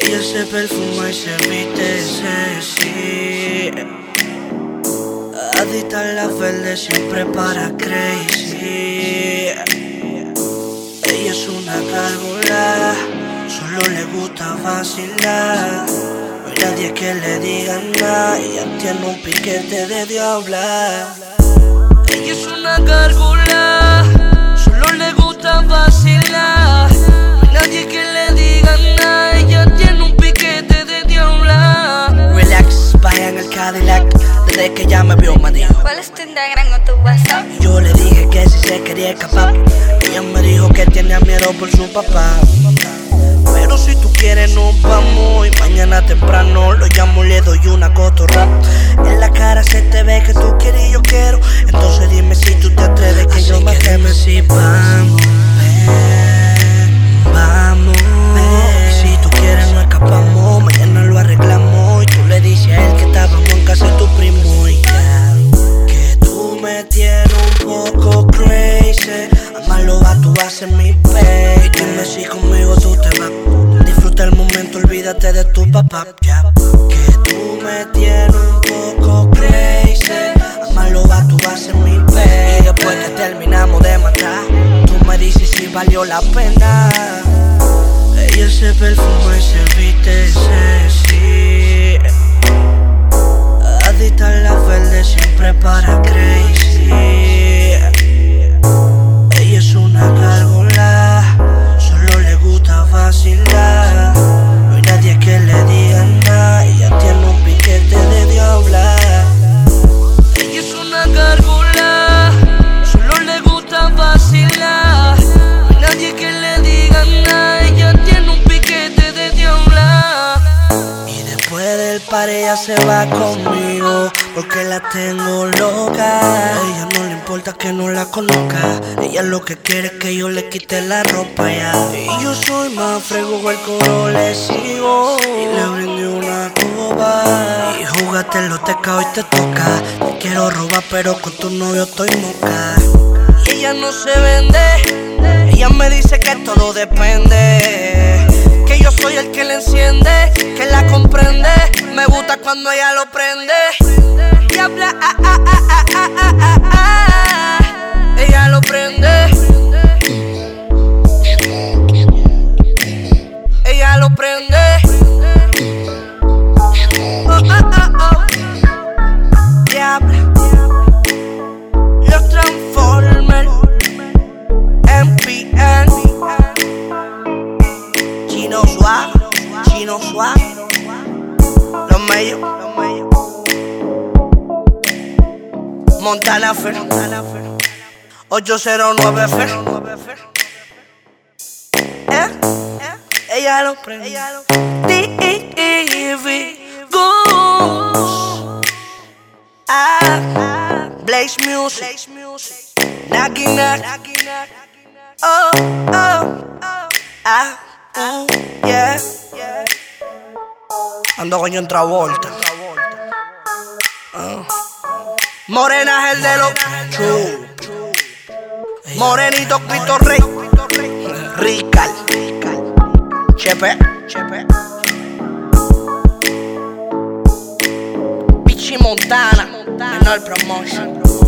Ella se perfuma y se viste sexy. Adicta a la verde siempre para crazy. Ella es una gárgola, solo le gusta vacilar. No hay nadie que le diga nada, ella tiene un piquete de diabla. Ella es una gárgola, Yo le dije que si se quería escapar, ella me dijo que tenía miedo por su papá. Pero si tú quieres nos vamos y mañana temprano lo llamo le doy una cotorra. En la cara se te ve que tú quieres y yo quiero. Entonces dime si tú te atreves que yo me poco crazy. Amarlo va, tú vas mi baby. Y dime si conmigo tú te vas. Disfruta el momento, olvídate de tu papá. Que tú me tienes un poco crazy. Amarlo va, tú vas mi baby. Y después que terminamos de matar, tú me dices si valió la pena. Ella se perfuma y se viste. Del par ella se va conmigo Porque la tengo loca. A ella no le importa que no la conozca Ella lo que quiere es que yo le quite la ropa ya. Y yo soy más frego, el coro le sigo Y le brindé una copa. Y júgate lo teca, hoy te toca. Te quiero robar pero con tu novio estoy moca. Y ella no se vende Ella me dice que todo depende. Que yo soy el que le enciende, que la comprende gusta cuando ella lo prende. Montana Fer, 809 Fer, eh, ella lo prende, TV Goose, ah, Blaze Music, Naki Nak, oh, oh, ah. Uh, yeah. Ando con John Travolta. Uh. Morena es el de los. Morenito Cristo Rey. Rical. Chepe. Chepe. Pichi Montana. Menor Promotion.